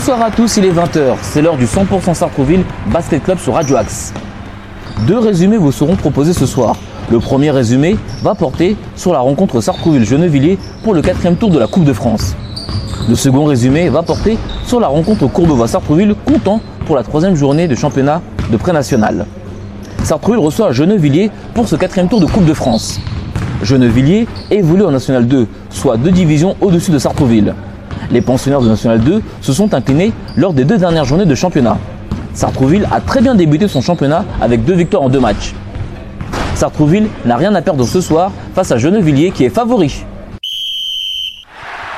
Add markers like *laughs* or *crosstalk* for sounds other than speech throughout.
Bonsoir à tous, il est 20h, c'est l'heure du 100% Sartrouville Basket Club sur Radio Axe. Deux résumés vous seront proposés ce soir. Le premier résumé va porter sur la rencontre Sartrouville-Gennevilliers pour le quatrième tour de la Coupe de France. Le second résumé va porter sur la rencontre Courbevoie-Sartrouville comptant pour la troisième journée de championnat de pré-national. Sartrouville reçoit Gennevilliers pour ce quatrième tour de Coupe de France. Gennevilliers évolue en National 2, soit deux divisions au-dessus de Sartrouville. Les pensionnaires de National 2 se sont inclinés lors des deux dernières journées de championnat. Sartrouville a très bien débuté son championnat avec deux victoires en deux matchs. Sartrouville n'a rien à perdre ce soir face à Gennevilliers qui est favori.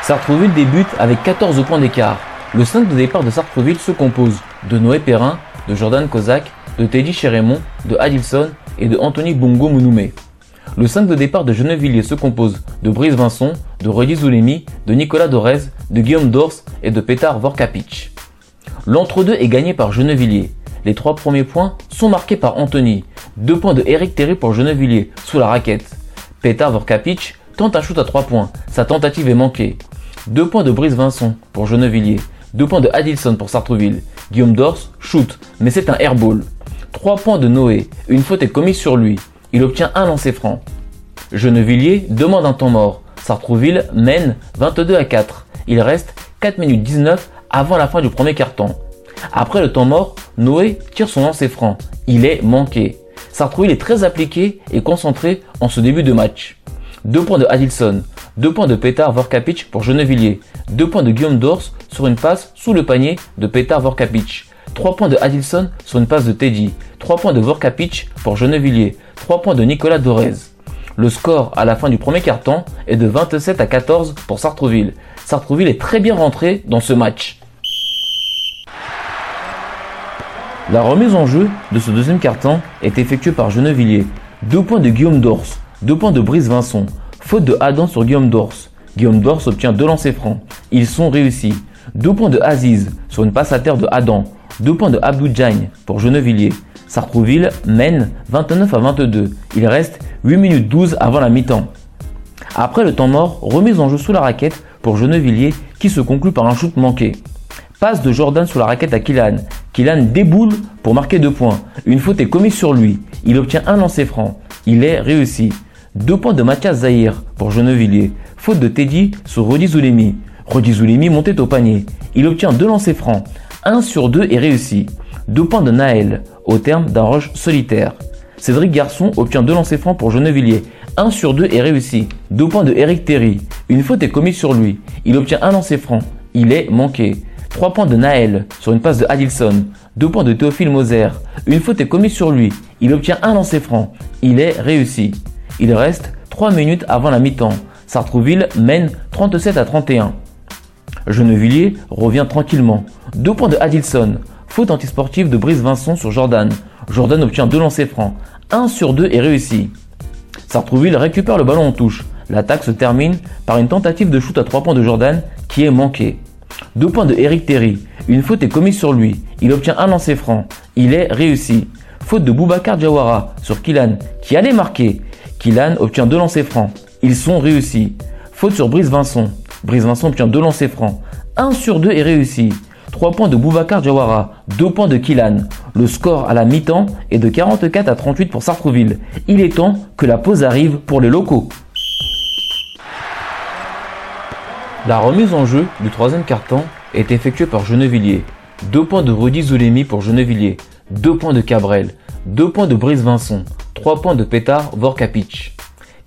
Sartrouville débute avec 14 points d'écart. Le 5 de départ de Sartrouville se compose de Noé Perrin, de Jordan Kozak, de Teddy Chérémon, de Adilson et de Anthony Bongo Mounoumé. Le 5 de départ de Gennevilliers se compose de Brice Vincent, de Rudy Zoulemi, de Nicolas Dorez, de Guillaume Dors et de Petar Vorkapic. L'entre-deux est gagné par Gennevilliers. Les trois premiers points sont marqués par Anthony. Deux points de Eric Terry pour Gennevilliers, sous la raquette. Petar Vorkapic tente un shoot à trois points. Sa tentative est manquée. Deux points de Brice Vincent pour Gennevilliers. Deux points de Adilson pour Sartreville. Guillaume Dors shoot, mais c'est un airball. Trois points de Noé. Une faute est commise sur lui. Il obtient un lancer franc. Gennevilliers demande un temps mort. Sartrouville mène 22 à 4. Il reste 4 minutes 19 avant la fin du premier quart-temps. Après le temps mort, Noé tire son lancer franc. Il est manqué. Sartrouville est très appliqué et concentré en ce début de match. 2 points de Adilson, 2 points de Petar Vorkapic pour Gennevilliers, 2 points de Guillaume Dors sur une passe sous le panier de Petar Vorkapic, 3 points de Adilson sur une passe de Teddy, 3 points de Vorkapic pour Gennevilliers, 3 points de Nicolas Dorez. Le score à la fin du premier quart-temps est de 27 à 14 pour Sartrouville. Sartrouville est très bien rentré dans ce match. La remise en jeu de ce deuxième quart-temps est effectuée par Gennevilliers. 2 points de Guillaume Dors, 2 points de Brice Vincent, faute de Adam sur Guillaume Dors. Guillaume Dors obtient 2 lancers francs. Ils sont réussis. 2 points de Aziz sur une passe à terre de Adam. 2 points de Abdou Djagne pour Gennevilliers. Sartrouville mène 29 à 22. Il reste 8 minutes 12 avant la mi-temps. Après le temps mort, remise en jeu sous la raquette pour Gennevilliers qui se conclut par un shoot manqué. Passe de Jordan sous la raquette à Kylan. Kylan déboule pour marquer 2 points. Une faute est commise sur lui. Il obtient un lancer franc. Il est réussi. 2 points de Mathias Zahir pour Gennevilliers. Faute de Teddy sur Rodi Zulemi. Rodi Zulemi montait au panier. Il obtient 2 lancers francs. 1 sur 2 est réussi. 2 points de Naël au terme d'un rush solitaire. Cédric Garçon obtient 2 lancers francs pour Gennevilliers. 1 sur 2 est réussi. 2 points de Eric Terry. Une faute est commise sur lui. Il obtient un lancer franc. Il est manqué. 3 points de Naël sur une passe de Adilson. 2 points de Théophile Moser. Une faute est commise sur lui. Il obtient un lancer franc. Il est réussi. Il reste 3 minutes avant la mi-temps. Sartrouville mène 37 à 31. Gennevilliers revient tranquillement. 2 points de Adilson. Faute antisportive de Brice Vincent sur Jordan. Jordan obtient 2 lancers francs. 1 sur 2 est réussi. Sartrouville récupère le ballon en touche. L'attaque se termine par une tentative de shoot à 3 points de Jordan qui est manquée. 2 points de Eric Terry. Une faute est commise sur lui. Il obtient un lancer franc. Il est réussi. Faute de Boubacar Diawara sur Kilan qui allait marquer. Kilan obtient 2 lancers francs. Ils sont réussis. Faute sur Brice Vincent. Brice Vincent obtient 2 lancers francs. 1 sur 2 est réussi. 3 points de Boubacar Diawara, 2 points de Kilan. Le score à la mi-temps est de 44 à 38 pour Sartrouville. Il est temps que la pause arrive pour les locaux. La remise en jeu du troisième carton est effectuée par Gennevilliers. 2 points de Rudy Zulemi pour Gennevilliers, 2 points de Cabrel, 2 points de Brice Vincent, 3 points de Petar Vorkapic.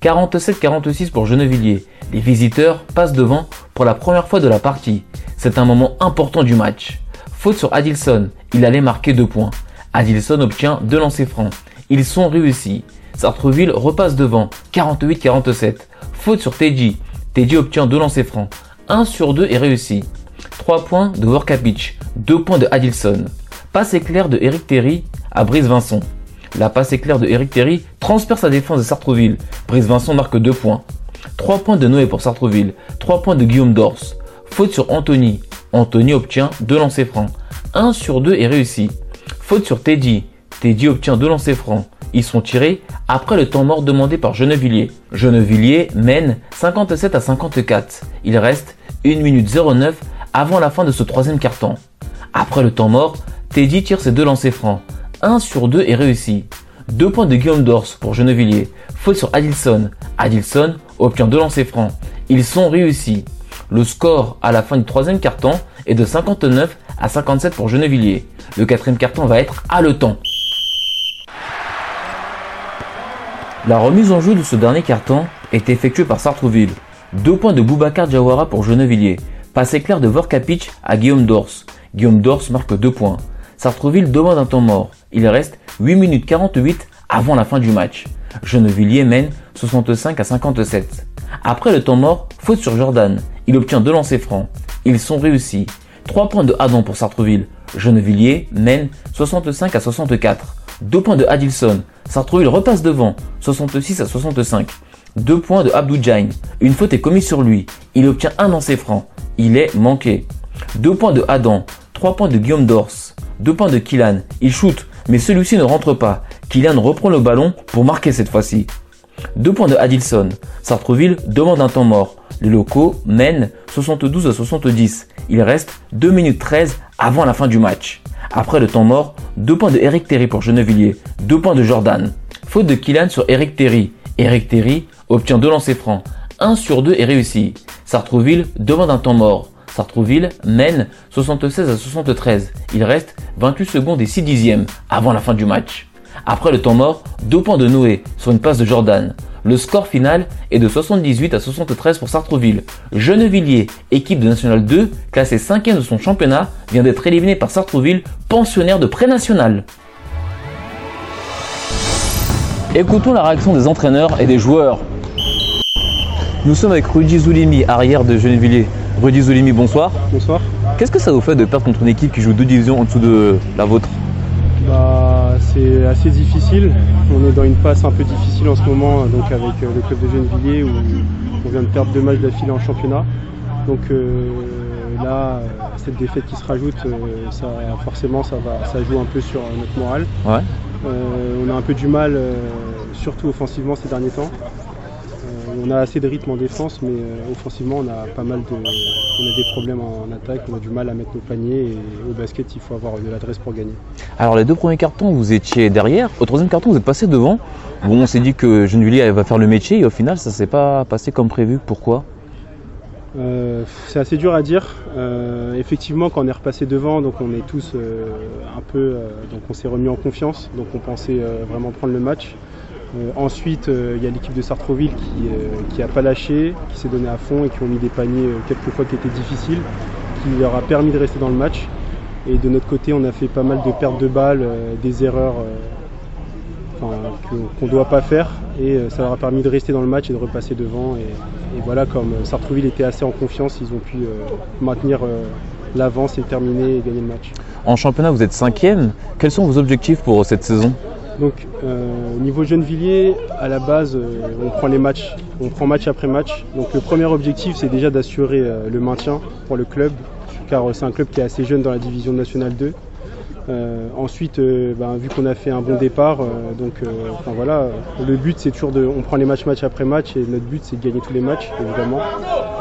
47-46 pour Gennevilliers. Les visiteurs passent devant pour la première fois de la partie. C'est un moment important du match. Faute sur Adilson, il allait marquer 2 points. Adilson obtient 2 lancers francs. Ils sont réussis. Sartreville repasse devant, 48-47. Faute sur Teddy. Teddy obtient 2 lancers francs. 1 sur 2 est réussi. 3 points de Vorkapic, 2 points de Adilson. Passe éclair de Eric Terry à Brice Vincent. La passe éclair de Eric Terry transperce sa défense de Sartreville. Brice Vincent marque 2 points. 3 points de Noé pour Sartreville. 3 points de Guillaume Dors. Faute sur Anthony. Anthony obtient 2 lancers francs. 1 sur 2 est réussi. Faute sur Teddy. Teddy obtient 2 lancers francs. Ils sont tirés après le temps mort demandé par Gennevilliers. Gennevilliers mène 57 à 54. Il reste 1 minute 09 avant la fin de ce troisième carton. Après le temps mort, Teddy tire ses deux lancers francs. 1 sur 2 est réussi. 2 points de Guillaume Dors pour Genevilliers. Faute sur Adilson. Adilson obtient deux lancers francs. Ils sont réussis. Le score à la fin du troisième carton est de 59 à 57 pour Genevilliers. Le quatrième carton va être haletant. La remise en jeu de ce dernier carton est effectuée par Sartreville. Deux points de Boubacar Diawara pour Genevilliers. Passé clair de Vorkapich à Guillaume Dors. Guillaume Dors marque deux points. Sartreville demande un temps mort. Il reste 8 minutes 48 avant la fin du match. Genevilliers mène 65 à 57. Après le temps mort, faute sur Jordan. Il obtient deux lancers francs. Ils sont réussis. 3 points de Adam pour Sartreville. Genevilliers mène 65 à 64. 2 points de Adilson. Sartreville repasse devant, 66 à 65. 2 points de Abdou Une faute est commise sur lui. Il obtient un lancer franc. Il est manqué. 2 points de Adam. 3 points de Guillaume Dors. 2 points de Kylan. Il shoot, mais celui-ci ne rentre pas. Kylan reprend le ballon pour marquer cette fois-ci. 2 points de Adilson. Sartreville demande un temps mort. Les locaux mènent 72 à 70. Il reste 2 minutes 13 avant la fin du match. Après le temps mort, 2 points de Eric Terry pour Genevilliers, 2 points de Jordan. Faute de Kylan sur Eric Terry. Eric Terry obtient 2 lancers francs. 1 sur 2 est réussi. Sartrouville demande un temps mort. Sartrouville mène 76 à 73. Il reste 28 secondes et 6 dixièmes avant la fin du match. Après le temps mort, 2 points de Noé sur une passe de Jordan. Le score final est de 78 à 73 pour Sartreville. Genevilliers, équipe de National 2, classée 5e de son championnat, vient d'être éliminé par Sartreville, pensionnaire de pré-national. Écoutons la réaction des entraîneurs et des joueurs. Nous sommes avec Rudy Zoulimi, arrière de Genevilliers. Rudy Zoulimi, bonsoir. Bonsoir. Qu'est-ce que ça vous fait de perdre contre une équipe qui joue deux divisions en dessous de la vôtre bah, c'est assez difficile. On est dans une passe un peu difficile en ce moment, donc avec euh, le club de Gennevilliers où on vient de perdre deux matchs d'affilée en championnat. Donc euh, là, cette défaite qui se rajoute, euh, ça, forcément, ça, va, ça joue un peu sur notre morale. on a un peu du mal, surtout offensivement ces derniers temps on a assez de rythme en défense, mais euh, offensivement, on a pas mal de, on a des problèmes en attaque, on a du mal à mettre nos paniers et au basket, il faut avoir de l'adresse pour gagner. Alors les deux premiers cartons, vous étiez derrière. Au troisième carton, vous êtes passé devant. Bon, on s'est dit que Gennevilliers va faire le métier et au final, ça s'est pas passé comme prévu. Pourquoi? Euh, c'est assez dur à dire. Euh, effectivement, quand on est repassé devant, donc on est tous un peu, donc on s'est remis en confiance, donc on pensait vraiment prendre le match. Euh, ensuite, euh, il y a l'équipe de Sartreville qui n'a euh, pas lâché, qui s'est donné à fond et qui ont mis des paniers quelquefois qui étaient difficiles, qui leur a permis de rester dans le match. Et de notre côté, on a fait pas mal de pertes de balles, des erreurs qu'on ne doit pas faire. Et ça leur a permis de rester dans le match et de repasser devant. Et, voilà, comme Sartreville était assez en confiance, ils ont pu maintenir l'avance et terminer et gagner le match. En championnat, vous êtes cinquième. Quels sont vos objectifs pour cette saison? Donc euh, au niveau Gennevilliers, à la base, euh, on prend les matchs, on prend match après match. Donc le premier objectif, c'est déjà d'assurer euh, le maintien pour le club, car c'est un club qui est assez jeune dans la division nationale 2. ensuite, ben, vu qu'on a fait un bon départ, donc enfin, voilà, le but c'est toujours de, on prend les matchs match après match et notre but c'est de gagner tous les matchs évidemment.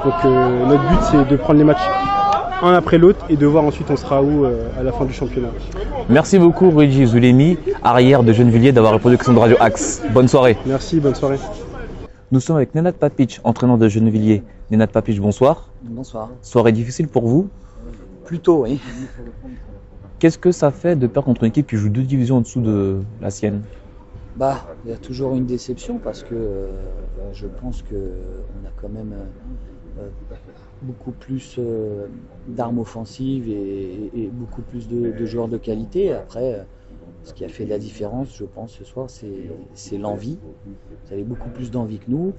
Donc notre but c'est de prendre les matchs un après l'autre et de voir ensuite on sera où euh, à la fin du championnat. Merci beaucoup Rudy Zulemi, arrière de Gennevilliers, d'avoir répondu à question de Radio Axe. Bonne soirée. Merci, bonne soirée. Nous sommes avec Nenad Papic, entraîneur de Gennevilliers. Nenad Papic, bonsoir. Bonsoir. Soirée difficile pour vous Plutôt, oui. Qu'est-ce que ça fait de perdre contre une équipe qui joue deux divisions en dessous de la sienne Bah, il y a toujours une déception parce que euh, je pense qu'on a quand même euh, beaucoup plus euh, d'armes offensives et, beaucoup plus de, joueurs de qualité. Après, euh, ce qui a fait la différence, je pense, ce soir, c'est l'envie. Ils avaient beaucoup plus d'envie que nous.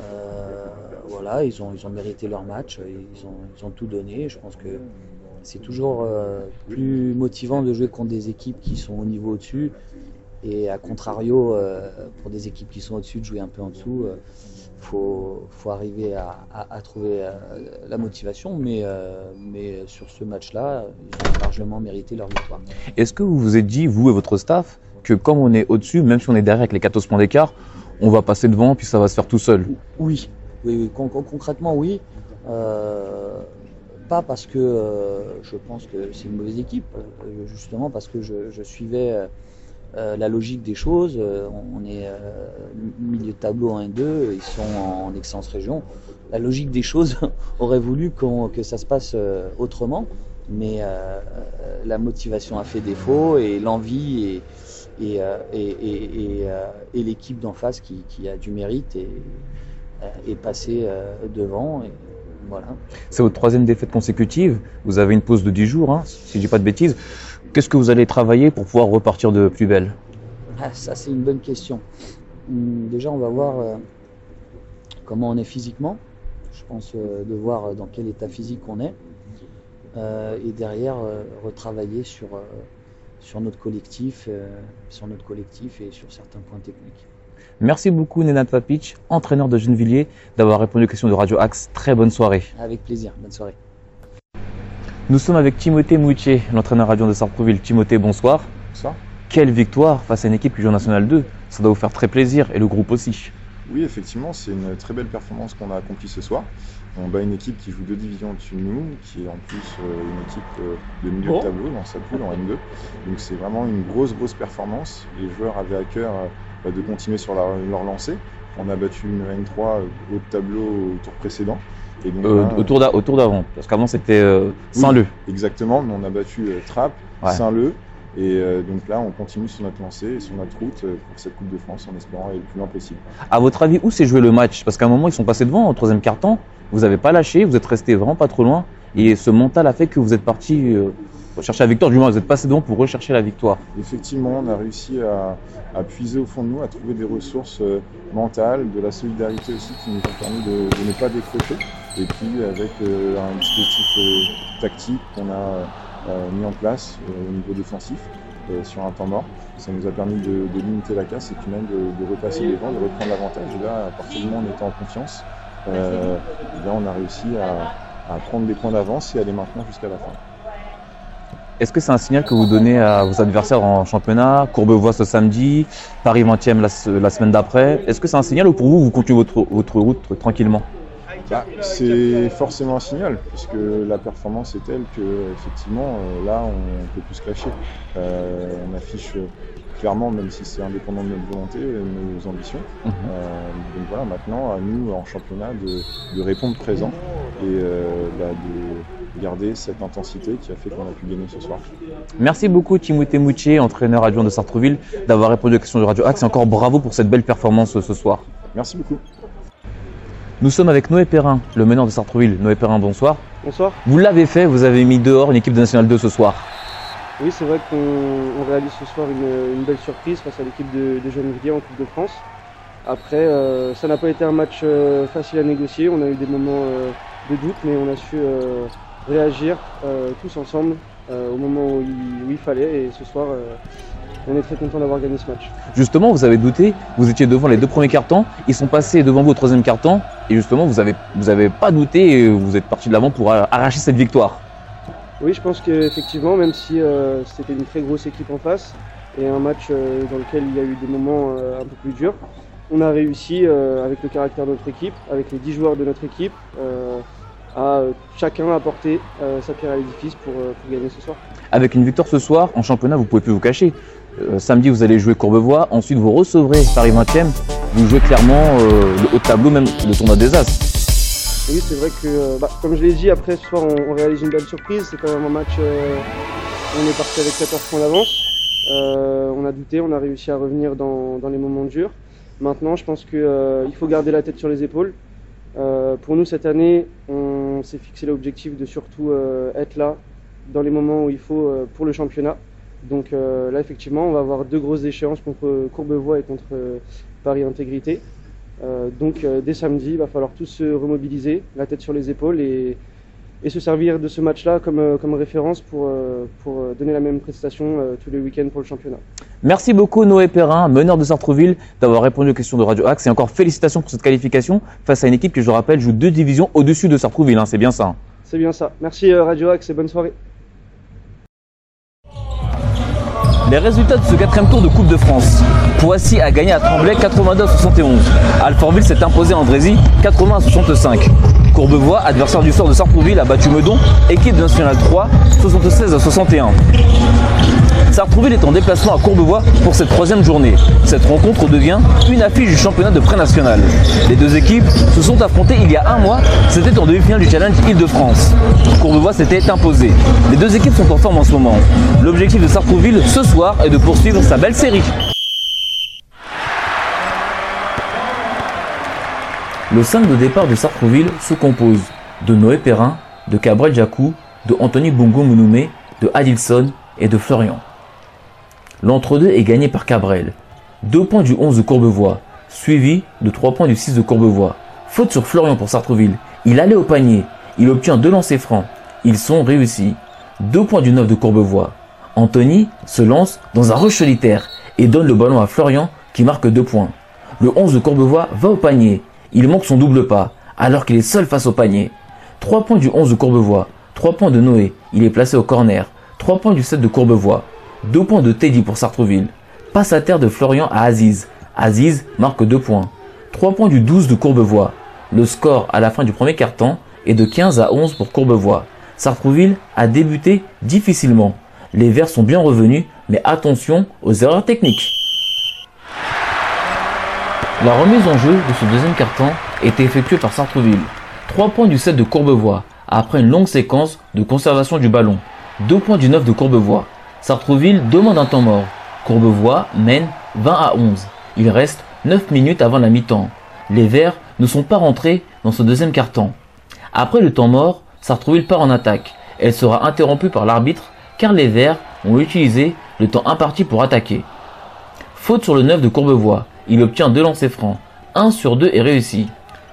Euh, voilà, ils ont, ils ont mérité leur match, ils ont, ils ont tout donné. Je pense que c'est toujours plus motivant de jouer contre des équipes qui sont au niveau au-dessus. Et à contrario, pour des équipes qui sont au-dessus, de jouer un peu en dessous faut, faut arriver à, trouver euh, la motivation, mais, euh, mais sur ce match-là, ils ont largement mérité leur victoire. Est-ce que vous vous êtes dit, vous et votre staff, que comme on est au-dessus, même si on est derrière avec les 14 points d'écart, on va passer devant puis ça va se faire tout seul? Oui, oui, concrètement oui. Euh, pas parce que je pense que c'est une mauvaise équipe, justement parce que je, suivais la logique des choses. on est milieu de tableau 1 et 2, ils sont en, excellence région. La logique des choses *laughs* aurait voulu que ça se passe autrement, mais la motivation a fait défaut et l'envie et, euh, euh, l'équipe d'en face qui, a du mérite euh, est passée devant. Voilà. C'est votre troisième défaite consécutive. Vous avez une pause de 10 jours, hein, si je dis pas de bêtises. Qu'est-ce que vous allez travailler pour pouvoir repartir de plus belle ah, Ça, c'est une bonne question. Hum, déjà, on va voir comment on est physiquement. Je pense de voir dans quel état physique on est. et derrière, retravailler sur sur notre collectif, euh, sur notre collectif et sur certains points techniques. Merci beaucoup Nenad Papic, entraîneur de Gennevilliers, d'avoir répondu aux questions de Radio Axe. Très bonne soirée. Avec plaisir, bonne soirée. Nous sommes avec Timothée Moutier, l'entraîneur radio de Sartreville. Timothée, bonsoir. Bonsoir. Quelle victoire face à une équipe qui joue en National 2. Ça doit vous faire très plaisir et le groupe aussi. Oui, effectivement, c'est une très belle performance qu'on a accomplie ce soir. On bat une équipe qui joue deux divisions au-dessus de nous, qui est en plus euh, une équipe euh, de milieu de oh. tableau dans sa poule en N2. Donc c'est vraiment une grosse, grosse performance. Les joueurs avaient à cœur euh, bah, de continuer sur leur, lancée. On a battu une N3 au tableau au tour précédent. Et donc, au, tour d'avant, parce qu'avant c'était Saint-Leu. exactement, mais on a battu Trappes, Saint-Leu, et euh, donc là, on continue sur notre lancée et sur notre route euh, pour cette Coupe de France en espérant aller le plus loin possible. À votre avis, où s'est joué le match? Parce qu'à un moment, ils sont passés devant au troisième quart-temps. Vous n'avez pas lâché, vous êtes resté vraiment pas trop loin. Et ce mental a fait que vous êtes parti euh, rechercher la victoire. Du moins, vous êtes passé devant pour rechercher la victoire. Effectivement, on a réussi à, puiser au fond de nous, à trouver des ressources mentales, de la solidarité aussi qui nous ont permis de, ne pas décrocher. Et puis avec un dispositif tactique qu'on a euh, mis en place euh, au niveau défensif euh, sur un temps mort. Ça nous a permis de, limiter la casse et puis même de, repasser les vents, de reprendre l'avantage. Et là, à partir du moment où on était en confiance, là, on a réussi à, prendre des points d'avance et à les maintenir jusqu'à la fin. Est-ce que c'est un signal que vous donnez à vos adversaires en championnat Courbevoie ce samedi, Paris 20e la, semaine d'après? Est-ce que c'est un signal ou pour vous, vous continuez votre, route tranquillement? Bah, c'est forcément un signal, puisque la performance est telle que effectivement euh, là on peut plus se clasher. Euh, on affiche clairement, même si c'est indépendant de notre volonté, nos ambitions. Mhm. Euh, donc voilà, maintenant à nous en championnat de, répondre présent et bah, de garder cette intensité qui a fait qu'on a pu gagner ce soir. Merci beaucoup Timothée Moutier, entraîneur adjoint de Sartreville, d'avoir répondu aux questions de Radio Axe et encore bravo pour cette belle performance ce soir. Merci beaucoup. Nous sommes avec Noé Perrin, le meneur de Sartreville. Noé Perrin, bonsoir. Bonsoir. Vous l'avez fait, vous avez mis dehors une équipe de National 2 ce soir. Oui, c'est vrai qu'on réalise ce soir une, belle surprise face à l'équipe de, de Gennevilliers en Coupe de France. Après, euh, ça n'a pas été un match euh, facile à négocier. On a eu des moments euh, de doute, mais on a su réagir tous ensemble au moment où il, fallait. Et ce soir, on est très content d'avoir gagné ce match. Justement, vous avez douté, vous étiez devant les deux premiers cartons, ils sont passés devant vous au troisième carton, et justement, vous n'avez vous avez pas douté et vous êtes parti de l'avant pour arracher cette victoire. Oui, je pense qu'effectivement, même si euh, c'était une très grosse équipe en face, et un match euh, dans lequel il y a eu des moments euh, un peu plus durs, on a réussi, avec le caractère de notre équipe, avec les 10 joueurs de notre équipe, à chacun apporter sa pierre à l'édifice pour, pour gagner ce soir. Avec une victoire ce soir, en championnat, vous pouvez plus vous cacher. Euh, samedi, vous allez jouer Courbevoie. Ensuite, vous recevrez Paris 20e. Vous jouez clairement euh, le haut de tableau, même le tournoi des As. Oui, c'est vrai que, euh, bah, comme je l'ai dit, après ce soir, on, réalise une belle surprise. C'est quand même un match. on est parti avec 14 points d'avance. on a douté, on a réussi à revenir dans, les moments durs. Maintenant, je pense qu'il faut garder la tête sur les épaules. pour nous, cette année, on s'est fixé l'objectif de surtout être là dans les moments où il faut pour le championnat. Donc euh, là, effectivement, on va avoir deux grosses échéances contre Courbevoie et contre euh, Paris Intégrité. Euh, donc dès samedi, il va falloir tous se remobiliser, la tête sur les épaules et, se servir de ce match-là comme, comme référence pour, pour donner la même prestation tous les week-ends pour le championnat. Merci beaucoup Noé Perrin, meneur de Sartreville, d'avoir répondu aux questions de Radio Axe et encore félicitations pour cette qualification face à une équipe qui, je le rappelle, joue deux divisions au-dessus de Sartreville. Hein, c'est bien ça. Hein. C'est bien ça. Merci Radio Axe et bonne soirée. Les résultats de ce quatrième tour de Coupe de France. Poissy a gagné à Tremblay 82 à 71. Alfortville s'est imposé à Andrézy 80 à 65. Courbevoie, adversaire du sort de Sartrouville, a battu Meudon, équipe nationale 3, 76 à 61. Sartrouville est en déplacement à Courbevoie pour cette troisième journée. Cette rencontre devient une affiche du championnat de pré-national. Les deux équipes se sont affrontées il y a un mois, c'était en demi-finale du Challenge Île-de-France. Courbevoie s'était imposé. Les deux équipes sont en forme en ce moment. L'objectif de Sartrouville ce soir est de poursuivre sa belle série. Le 5 de départ de Sartrouville se compose de Noé Perrin, de Cabrel Jacou, de Anthony Bongo Mounoumé, de Adilson et de Florian. L'entre-deux est gagné par Cabrel. 2 points du 11 de Courbevoie, suivi de 3 points du 6 de Courbevoie. Faute sur Florian pour Sartreville. Il allait au panier. Il obtient deux lancers francs. Ils sont réussis. 2 points du 9 de Courbevoie. Anthony se lance dans un rush solitaire et donne le ballon à Florian qui marque 2 points. Le 11 de Courbevoie va au panier. Il manque son double pas alors qu'il est seul face au panier. 3 points du 11 de Courbevoie. 3 points de Noé. Il est placé au corner. 3 points du 7 de Courbevoie. 2 points de Teddy pour Sartreville. Passe à terre de Florian à Aziz. Aziz marque 2 points. 3 points du 12 de Courbevoie. Le score à la fin du premier quart-temps est de 15 à 11 pour Courbevoie. Sartrouville a débuté difficilement. Les Verts sont bien revenus, mais attention aux erreurs techniques. La remise en jeu de ce deuxième quart-temps est effectuée par Sartrouville. 3 points du 7 de Courbevoie après une longue séquence de conservation du ballon. 2 points du 9 de Courbevoie. Sartrouville demande un temps mort. Courbevoie mène 20 à 11. Il reste 9 minutes avant la mi-temps. Les Verts ne sont pas rentrés dans ce deuxième quart-temps. Après le temps mort, Sartrouville part en attaque. Elle sera interrompue par l'arbitre car les Verts ont utilisé le temps imparti pour attaquer. Faute sur le 9 de Courbevoie. Il obtient deux lancers francs. 1 sur 2 est réussi.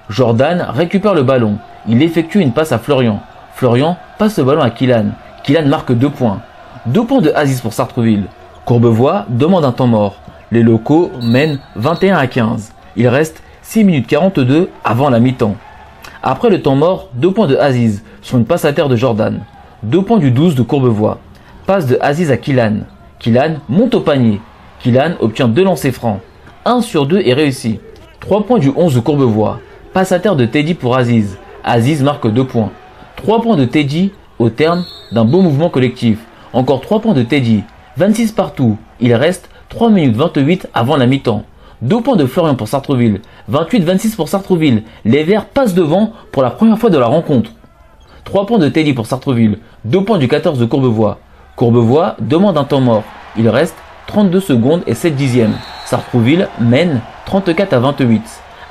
Jordan récupère le ballon. Il effectue une passe à Florian. Florian passe le ballon à Kylan. Kylan marque 2 points. Deux points de Aziz pour Sartreville. Courbevoie demande un temps mort. Les locaux mènent 21 à 15. Il reste 6 minutes 42 avant la mi-temps. Après le temps mort, deux points de Aziz sur une passe à terre de Jordan. Deux points du 12 de Courbevoie. Passe de Aziz à Kilan. Kilan monte au panier. Kilan obtient deux lancers francs. 1 sur 2 est réussi. 3 points du 11 de Courbevoie. Passe à terre de Teddy pour Aziz. Aziz marque 2 points. 3 points de Teddy au terme d'un beau mouvement collectif. Encore 3 points de Teddy. 26 partout. Il reste 3 minutes 28 avant la mi-temps. 2 points de Florian pour Sartreville. 28-26 pour Sartreville. Les Verts passent devant pour la première fois de la rencontre. 3 points de Teddy pour Sartreville. 2 points du 14 de Courbevoie. Courbevoie demande un temps mort. Il reste 32 secondes et 7 dixièmes. Sartrouville mène 34 à 28.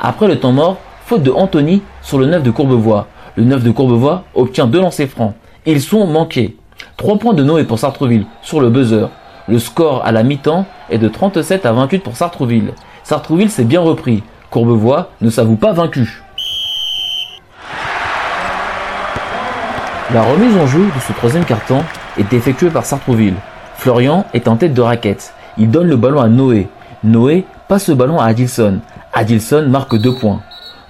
Après le temps mort, faute de Anthony sur le 9 de Courbevoie. Le 9 de Courbevoie obtient deux lancers francs. Ils sont manqués. 3 points de Noé pour Sartreville sur le buzzer. Le score à la mi-temps est de 37 à 28 pour Sartreville. Sartreville s'est bien repris. Courbevoie ne s'avoue pas vaincu. La remise en jeu de ce troisième carton est effectuée par Sartreville. Florian est en tête de raquette. Il donne le ballon à Noé. Noé passe le ballon à Adilson. Adilson marque 2 points.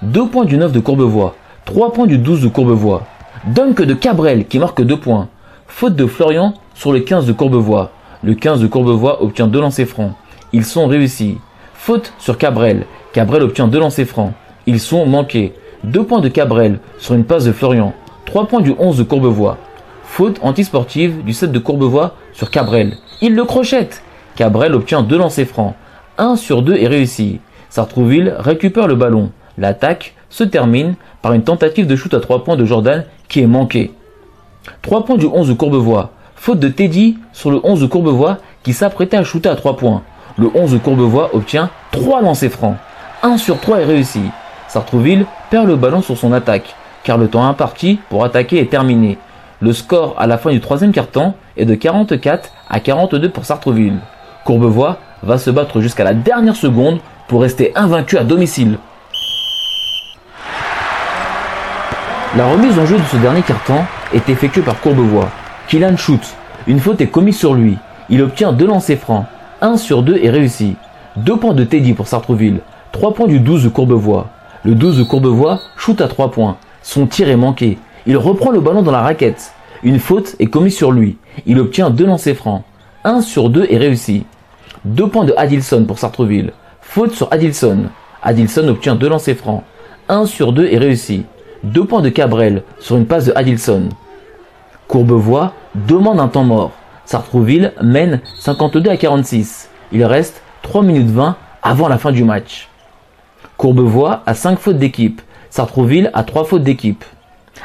2 points du 9 de Courbevoie. 3 points du 12 de Courbevoie. Dunk de Cabrel qui marque 2 points. Faute de Florian sur le 15 de Courbevoie. Le 15 de Courbevoie obtient 2 lancers francs. Ils sont réussis. Faute sur Cabrel. Cabrel obtient 2 lancers francs. Ils sont manqués. 2 points de Cabrel sur une passe de Florian. 3 points du 11 de Courbevoie. Faute antisportive du 7 de Courbevoie sur Cabrel. Il le crochette. Cabrel obtient 2 lancers francs. 1 sur 2 est réussi. Sartrouville récupère le ballon. L'attaque se termine par une tentative de shoot à 3 points de Jordan qui est manquée. 3 points du 11 de Courbevoie. Faute de Teddy sur le 11 de Courbevoie qui s'apprêtait à shooter à 3 points. Le 11 de Courbevoie obtient 3 lancers francs. 1 sur 3 est réussi. Sartrouville perd le ballon sur son attaque, car le temps imparti pour attaquer est terminé. Le score à la fin du troisième quart-temps est de 44 à 42 pour Sartreville. Courbevoie va se battre jusqu'à la dernière seconde pour rester invaincu à domicile. La remise en jeu de ce dernier carton est effectuée par Courbevoie. Kylan shoot. Une faute est commise sur lui. Il obtient deux lancers francs. 1 sur 2 est réussi. 2 points de Teddy pour Sartreville. 3 points du 12 de Courbevoie. Le 12 de Courbevoie shoot à 3 points. Son tir est manqué. Il reprend le ballon dans la raquette. Une faute est commise sur lui. Il obtient deux lancers francs. 1 sur 2 est réussi. 2 points de Adilson pour Sartreville. Faute sur Adilson. Adilson obtient deux lancers francs. 1 sur 2 est réussi. Deux points de Cabrel sur une passe de Adilson. Courbevoie demande un temps mort. Sartrouville mène 52 à 46. Il reste 3 minutes 20 avant la fin du match. Courbevoie a 5 fautes d'équipe. Sartrouville a 3 fautes d'équipe.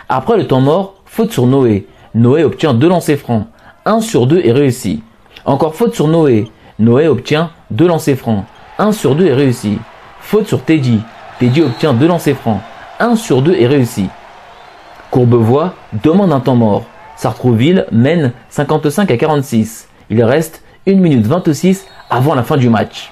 Après le temps mort, faute sur Noé. Noé obtient 2 lancers francs. 1 sur 2 est réussi. Encore faute sur Noé. Noé obtient 2 lancers francs. 1 sur 2 est réussi. Faute sur Teddy. Teddy obtient 2 lancers francs. 1 sur 2 est réussi. Courbevoie demande un temps mort. Sartrouville mène 55 à 46. Il reste 1 minute 26 avant la fin du match.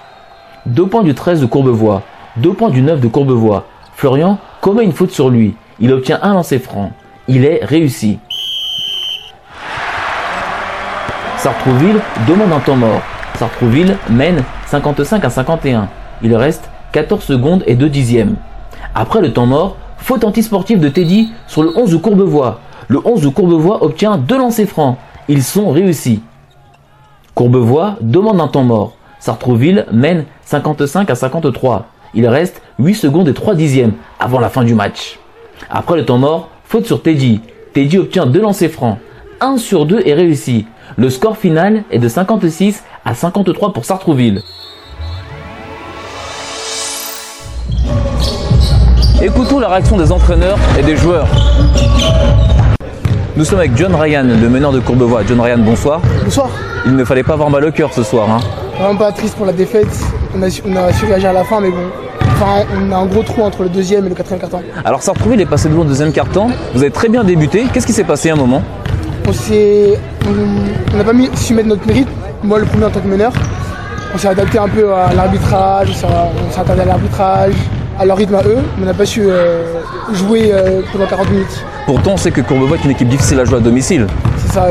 2 points du 13 de Courbevoie. 2 points du 9 de Courbevoie. Florian commet une faute sur lui. Il obtient un lancer franc. Il est réussi. Sartrouville demande un temps mort. Sartrouville mène 55 à 51. Il reste 14 secondes et 2 dixièmes. Après le temps mort, faute antisportive de Teddy sur le 11 de Courbevoie. Le 11 de Courbevoie obtient deux lancers francs. Ils sont réussis. Courbevoie demande un temps mort. Sartrouville mène 55 à 53. Il reste 8 secondes et 3 dixièmes avant la fin du match. Après le temps mort, faute sur Teddy. Teddy obtient deux lancers francs. 1 sur 2 est réussi. Le score final est de 56 à 53 pour Sartrouville. Écoutons la réaction des entraîneurs et des joueurs. Nous sommes avec John Ryan, le meneur de Courbevoie. John Ryan, bonsoir. Bonsoir. Il ne fallait pas avoir mal au cœur ce soir. Hein. Vraiment pas triste pour la défaite. On a, on a su réagir à la fin, mais bon. Enfin, on a un gros trou entre le deuxième et le quatrième carton. Alors Sartrouville est passé devant le deuxième carton. Vous avez très bien débuté. Qu'est-ce qui s'est passé à un moment? On n'a pas mis, su mettre notre mérite. Moi, le premier en tant que meneur. On s'est adapté un peu à l'arbitrage. On s'est attendu à l'arbitrage, à leur rythme à eux. Mais on n'a pas su euh, jouer euh, pendant 40 minutes. Pourtant, on sait que Courbevoie est une équipe difficile à jouer à domicile. C'est ça.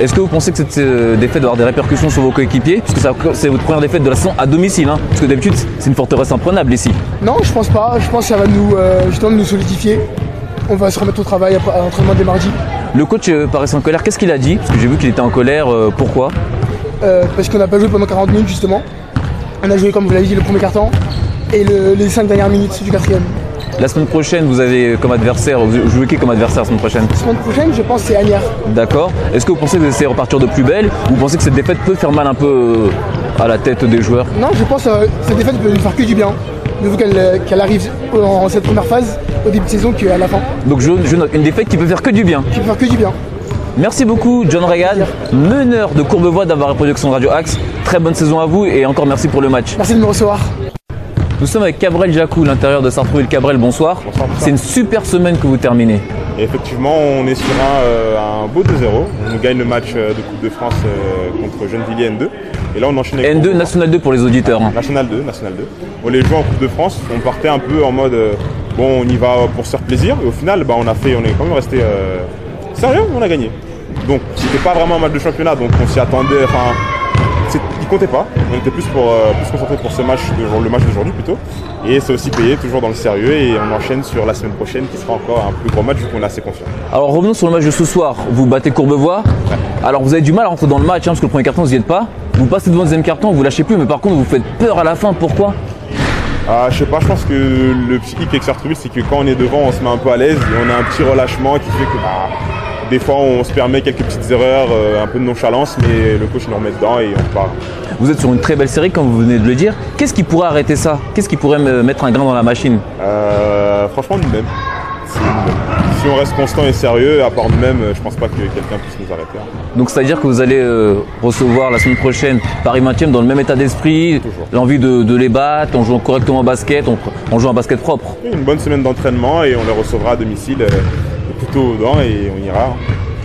Est-ce que vous pensez que cette euh, défaite va avoir des répercussions sur vos coéquipiers? Puisque c'est votre première défaite de la saison à domicile. hein. Parce que d'habitude, c'est une forteresse imprenable ici. Non, je pense pas. Je pense que ça va nous, justement nous solidifier. On va se remettre au travail après- à l'entraînement dès mardi. Le coach paraissait en colère. Qu'est-ce qu'il a dit? Parce que j'ai vu qu'il était en colère. pourquoi? Parce qu'on n'a pas joué pendant 40 minutes justement. On a joué comme vous l'avez dit le premier carton et le- les 5 dernières minutes du quatrième. La semaine prochaine, vous avez comme adversaire, vous jouez qui comme adversaire la semaine prochaine? La semaine prochaine, je pense, c'est Agnières. D'accord. Est-ce que vous pensez que vous essayez de repartir de plus belle ou vous pensez que cette défaite peut faire mal un peu euh, à la tête des joueurs? Non, je pense que cette défaite peut nous faire que du bien. Vu qu'elle euh, qu'elle arrive en cette première phase, au début de saison, qu'à la fin. Donc je, je note une défaite qui peut faire que du bien. Qui peut faire que du bien. Merci beaucoup John Reagan, meneur de Courbevoie d'avoir reproduction de Radio Axe. Très bonne saison à vous et encore merci pour le match. Merci de me recevoir. Nous sommes avec Cabrel Jacou, l'intérieur de Sartrouville. Cabrel, bonsoir. Bonsoir, bonsoir. C'est une super semaine que vous terminez. Et effectivement, on est sur un, euh, un beau 2-0. On gagne le match euh, de Coupe de France euh, contre Gennevilliers N2. Et là, on enchaîne avec N2, National 2 pour les auditeurs. hein. National 2, National 2. On les joue en Coupe de France. On partait un peu en mode euh, bon, on y va pour se faire plaisir. Et au final, bah, on a fait, on est quand même resté sérieux. On a gagné. Donc, c'était pas vraiment un match de championnat. Donc, on s'y attendait. Enfin, comptait pas. On était plus pour euh, plus concentré pour ce match, de, le match d'aujourd'hui plutôt. Et c'est aussi payé, toujours dans le sérieux. Et on enchaîne sur la semaine prochaine, qui sera encore un plus gros match vu qu'on est assez confiant. Alors revenons sur le match de ce soir. Vous battez Courbevoie. Alors vous avez du mal à rentrer dans le match hein, parce que le premier carton vous n'y êtes pas. Vous passez devant le deuxième carton, vous lâchez plus, mais par contre vous faites peur à la fin. Pourquoi? Ah, je sais pas, je pense que le psychique avec Sartrouville, c'est que quand on est devant, on se met un peu à l'aise et on a un petit relâchement qui fait que bah, des fois on se permet quelques petites erreurs, euh, un peu de nonchalance, mais le coach nous remet dedans et on repart. Vous êtes sur une très belle série, comme vous venez de le dire. Qu'est-ce qui pourrait arrêter ça? Qu'est-ce qui pourrait me mettre un grain dans la machine? Euh, franchement, nous-mêmes. Si on reste constant et sérieux, à part nous-mêmes, je pense pas que quelqu'un puisse nous arrêter. Donc c'est-à-dire que vous allez euh, recevoir la semaine prochaine Paris 20e dans le même état d'esprit, l'envie de, de les battre, on joue correctement au basket, on, on joue un basket propre. Une bonne semaine d'entraînement et on les recevra à domicile, euh, et on ira.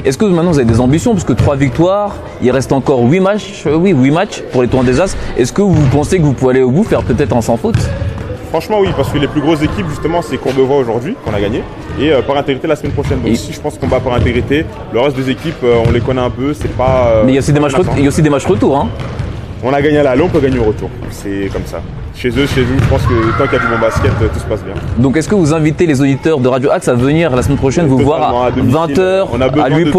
Est-ce que maintenant vous avez des ambitions Parce que trois victoires, il reste encore 8 matchs, euh, oui, 8 matchs pour les tournois des As. Est-ce que vous pensez que vous pouvez aller au bout, faire peut-être un sans faute? Franchement, oui, parce que les plus grosses équipes, justement, c'est Courbevoie aujourd'hui, qu'on a gagné, et euh, par intégrité la semaine prochaine. Donc, Et- si je pense qu'on bat par intégrité, le reste des équipes, euh, on les connaît un peu, c'est pas. Mais il y a aussi des matchs, menaçant. ret- il y a aussi des matchs retour. Hein. On a gagné à l'aller, on peut gagner au retour. C'est comme ça. Chez eux, chez nous, je pense que tant qu'il y a du bon basket, tout se passe bien. Donc est-ce que vous invitez les auditeurs de Radio Axe à venir la semaine prochaine vous voir à domicile. 20h On a besoin à Louis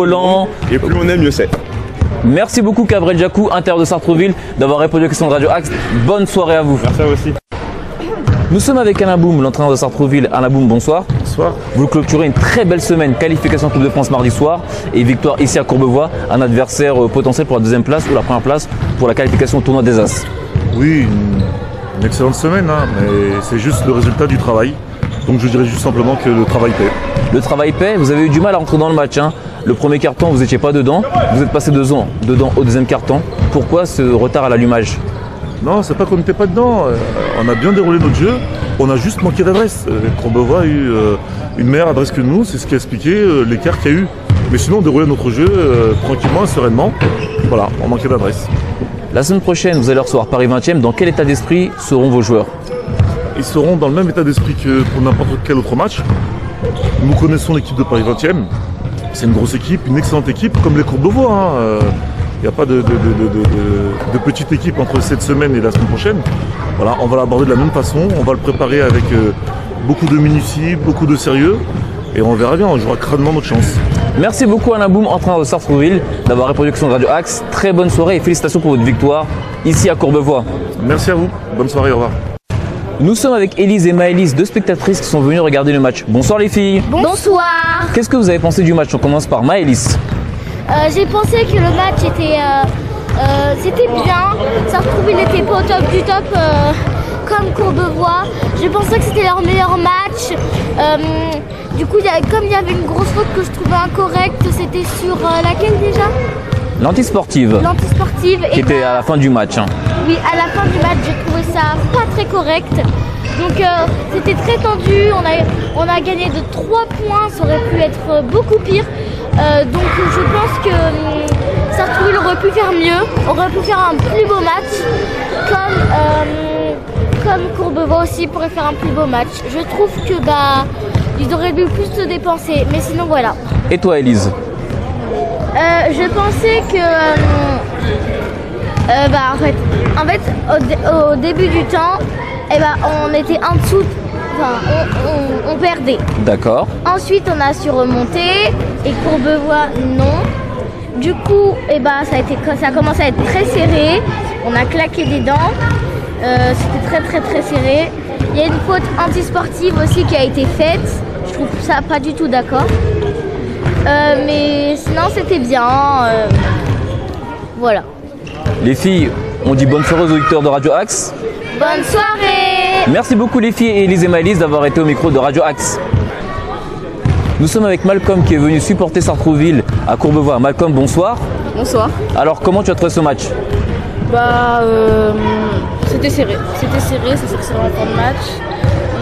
Et plus on est, mieux c'est. Merci beaucoup Cabrel Jacou, intérieur de Sartreville, d'avoir répondu aux questions de Radio Axe. Bonne soirée à vous. Merci à vous aussi. Nous sommes avec Alain Boum, l'entraîneur de Sartreville. Alain Boum, bonsoir. Bonsoir. Vous clôturez une très belle semaine, qualification Coupe de France mardi soir et victoire ici à Courbevoie, un adversaire euh, potentiel pour la deuxième place ou la première place pour la qualification au tournoi des As. Oui, une, une excellente semaine, hein, mais c'est juste le résultat du travail. Donc je dirais juste simplement que le travail paie. Le travail paie, vous avez eu du mal à rentrer dans le match. hein. Le premier carton, vous n'étiez pas dedans. Vous êtes passé deux ans dedans au deuxième carton. Pourquoi ce retard à l'allumage? Non, c'est pas qu'on n'était pas dedans. euh, on a bien déroulé notre jeu. On a juste manqué d'adresse. Euh, Courbevoie a eu euh, une meilleure adresse que nous. C'est ce qui a expliqué l'écart qu'il y a eu. Mais sinon, on déroulait notre jeu tranquillement et sereinement. Voilà, on manquait d'adresse. La semaine prochaine, vous allez recevoir Paris 20e. Dans quel état d'esprit seront vos joueurs? Ils seront dans le même état d'esprit que pour n'importe quel autre match. Nous connaissons l'équipe de Paris 20e. C'est une grosse équipe, une excellente équipe, comme les Courbevoie. hein. Il n'y a pas de, de- de- de- de- de- de petite équipe entre cette semaine et la semaine prochaine. Voilà, on va l'aborder de la même façon. On va le préparer avec euh, beaucoup de minutie, beaucoup de sérieux. Et on verra bien, on jouera crânement notre chance. Merci beaucoup Alain Boum, entraîneur de Sartreville, d'avoir répondu aux questions de Radio Axe. Très bonne soirée et félicitations pour votre victoire ici à Courbevoie. Merci à vous. Bonne soirée, au revoir. Nous sommes avec Élise et Maëlys, deux spectatrices qui sont venues regarder le match. Bonsoir les filles. Bonsoir. Qu'est-ce que vous avez pensé du match? On commence par Maëlys. Euh, J'ai pensé que le match était, euh, euh, c'était bien. Ça retrouve, il n'était pas au top du top comme Courbevoie. Je pensais que c'était leur meilleur match. Euh, du coup, il y a- comme il y avait une grosse faute que je trouvais incorrecte, c'était sur euh, laquelle déjà? L'antisportive, L'antisportive. qui était à la fin du match. hein. Oui, à la fin du match, j'ai trouvé ça pas très correct. Donc euh, c'était très tendu, on a, on a gagné de 3 points, ça aurait pu être beaucoup pire. Euh, donc je pense que hum, Sartrouville aurait pu faire mieux, aurait pu faire un plus beau match, comme, euh, comme Courbevoie aussi pourrait faire un plus beau match. Je trouve que bah ils auraient dû plus se dépenser, mais sinon voilà. Et toi Élise Euh, je pensais que. euh, euh, bah, en fait, en fait au, dé- au début du temps, eh ben, on était en dessous. Enfin, on, on- on perdait. D'accord. Ensuite, on a su remonter et Courbevoie, non. Du coup, eh ben, ça, a été, ça a commencé à être très serré. On a claqué des dents. Euh, C'était très très très serré. Il y a une faute antisportive aussi qui a été faite. Je trouve ça pas du tout d'accord. Euh, mais sinon, c'était bien. euh, voilà. Les filles, on dit bonne soirée aux auditeurs de Radio Axe. Bonne soirée Merci beaucoup les filles et Élise et Maëlys d'avoir été au micro de Radio Axe. Nous sommes avec Malcolm qui est venu supporter Sartrouville à Courbevoie. Malcolm, bonsoir. Bonsoir. Alors comment tu as trouvé ce match Bah, euh, c'était serré. C'était serré, ça s'est accéléré en fin de match.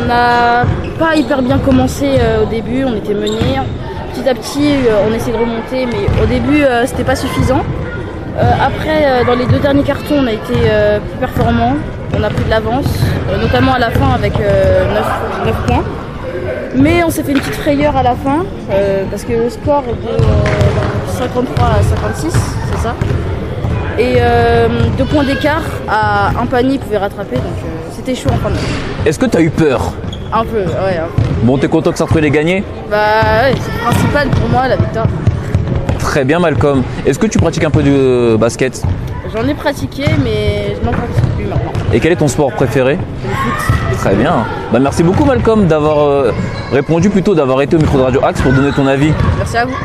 On n'a pas hyper bien commencé euh, au début, on était menés. Petit à petit, euh, on essayait de remonter, mais au début, euh, c'était pas suffisant. Euh, après, euh, dans les deux derniers cartons, on a été euh, plus performants. On a pris de l'avance, euh, notamment à la fin avec 9, points. Mais on s'est fait une petite frayeur à la fin, euh, parce que le score était euh, 53 à 56, c'est ça et euh, deux points d'écart à un panier pouvait rattraper, donc euh, c'était chaud en fin de match. Est-ce que tu as eu peur? Un peu, ouais. un peu. Bon, t'es content que Sartrouville ait gagné? Bah ouais, c'est le principal pour moi la victoire. Très bien Malcolm. Est-ce que tu pratiques un peu de euh, basket? J'en ai pratiqué, mais je n'en pratique. Et quel est ton sport préféré Très bien. Bah, merci beaucoup Malcolm d'avoir euh, répondu, plutôt d'avoir été au micro de Radio Axe pour donner ton avis. Merci à vous.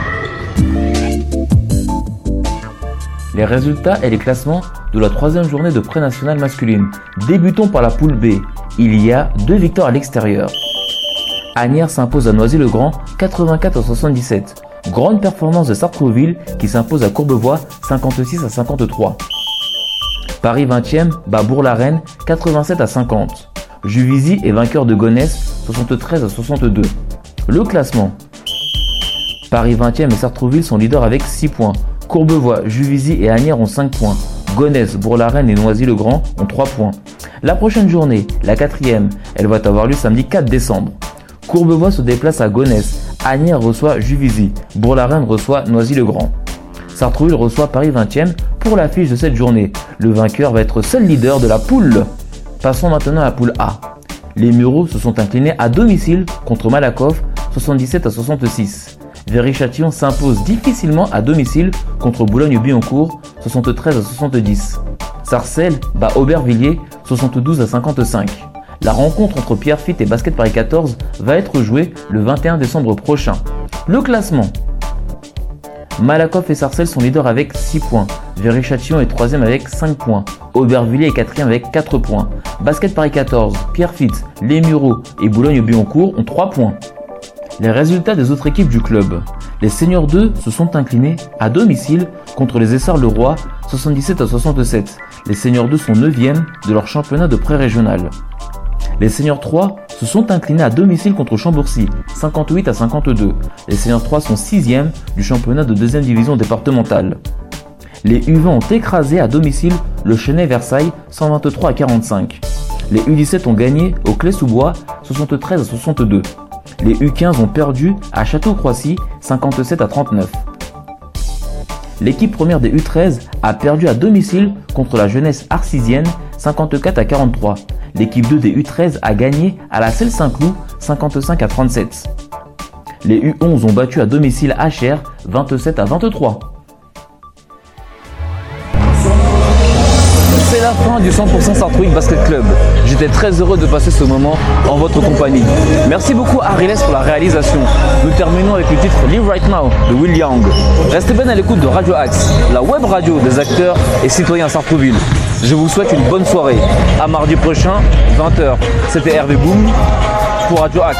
Les résultats et les classements de la troisième journée de pré-nationale masculine. Débutons par la poule B. Il y a deux victoires à l'extérieur. Agnières s'impose à Noisy-le-Grand 84 à 77. Grande performance de Sartrouville qui s'impose à Courbevoie 56 à 53. Paris 20e bat Bourg-la-Reine 87 à 50. Juvisy est vainqueur de Gonesse 73 à 62. Le classement. Paris 20e et Sartrouville sont leaders avec 6 points. Courbevoie, Juvisy et Agnières ont 5 points. Gonesse, Bourg-la-Reine et Noisy-le-Grand ont 3 points. La prochaine journée, la quatrième, elle va avoir lieu samedi 4 décembre. Courbevoie se déplace à Gonesse, Agnières reçoit Juvisy, Bourg-la-Reine reçoit Noisy-le-Grand. Sartrouville reçoit Paris 20e pour l'affiche de cette journée. Le vainqueur va être seul leader de la poule. Passons maintenant à la poule A. Les Mureaux se sont inclinés à domicile contre Malakoff 77 à 66. Véry-Châtillon s'impose difficilement à domicile contre Boulogne-Billancourt 73 à 70. Sarcelles bat Aubervilliers 72 à 55. La rencontre entre Pierrefitte et Basket Paris 14 va être jouée le 21 décembre prochain. Le classement. Malakoff et Sarcelles sont leaders avec 6 points. Véry-Châtillon est 3 avec 5 points. Aubervilliers est 4 avec 4 points. Basket Paris 14, Pierrefitte, Les Mureaux et Boulogne-Billancourt ont 3 points. Les résultats des autres équipes du club. Les Seigneurs 2 se sont inclinés à domicile contre les Essarts-le-Roi 77 à 67. Les Seigneurs 2 sont 9e de leur championnat de pré-régional. Les Seigneurs 3 se sont inclinés à domicile contre Chambourcy 58 à 52. Les Seigneurs 3 sont 6e du championnat de 2 division départementale. Les U20 ont écrasé à domicile le Chenet Versailles 123 à 45. Les U17 ont gagné au Clé-sous-Bois 73 à 62. Les U15 ont perdu à Château-Croissy 57 à 39. L'équipe première des U13 a perdu à domicile contre la jeunesse arcisienne 54 à 43. L'équipe 2 des U13 a gagné à la Selle Saint-Cloud 55 à 37. Les U11 ont battu à domicile HR 27 à 23. C'est la fin du 100% Sartrouville Basket Club. J'étais très heureux de passer ce moment en votre compagnie. Merci beaucoup à pour la réalisation. Nous terminons avec le titre Live Right Now de Will Young. Restez bien à l'écoute de Radio Axe, la web radio des acteurs et citoyens Sartrouville. Je vous souhaite une bonne soirée. À mardi prochain, 20h. C'était Hervé Boom pour Radio Axe.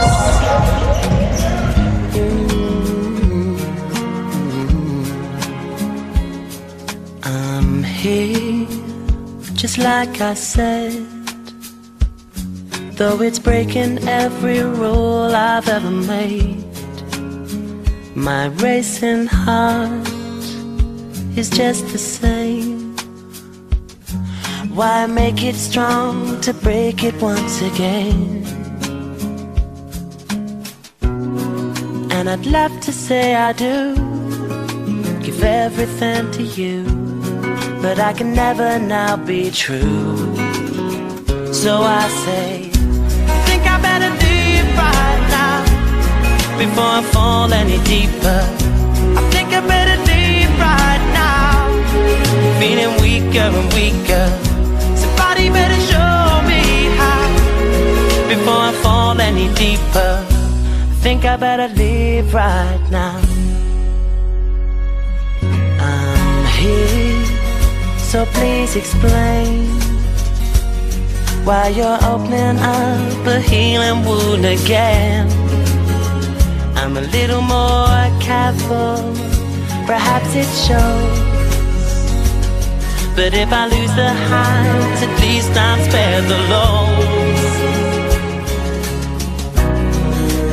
I'm here, just like I said. Though it's breaking every rule I've ever made, my racing heart is just the same. Why make it strong to break it once again? And I'd love to say I do give everything to you, but I can never now be true. So I say, I think I better leave right now before I fall any deeper. I think I better leave right now, feeling weaker and weaker. Somebody better show me how before I fall any deeper. I think I better leave right now. I'm here, so please explain why you're opening up a healing wound again. I'm a little more careful, perhaps it shows. But if I lose the highs, at least I'm spared the lows.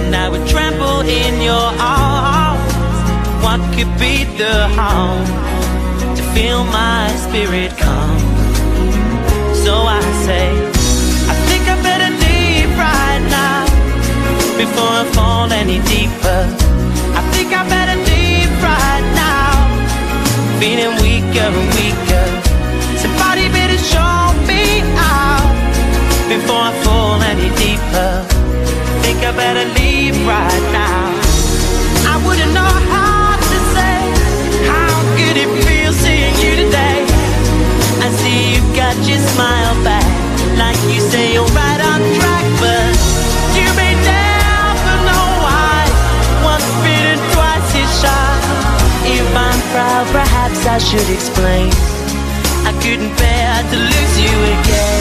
And I would trample in your arms. What could be the harm to feel my spirit calm? So I say, I think I better leave right now before I fall any deeper. I think I better leave right now, feeling weaker and weaker. Show me out before I fall any deeper. Think I better leave right now. I wouldn't know how to say how good it feels seeing you today. I see you got your smile back, like you say you're right on track, but you may never know why. Once bitten, twice shy. If I'm proud, perhaps I should explain. Couldn't bear to lose you again.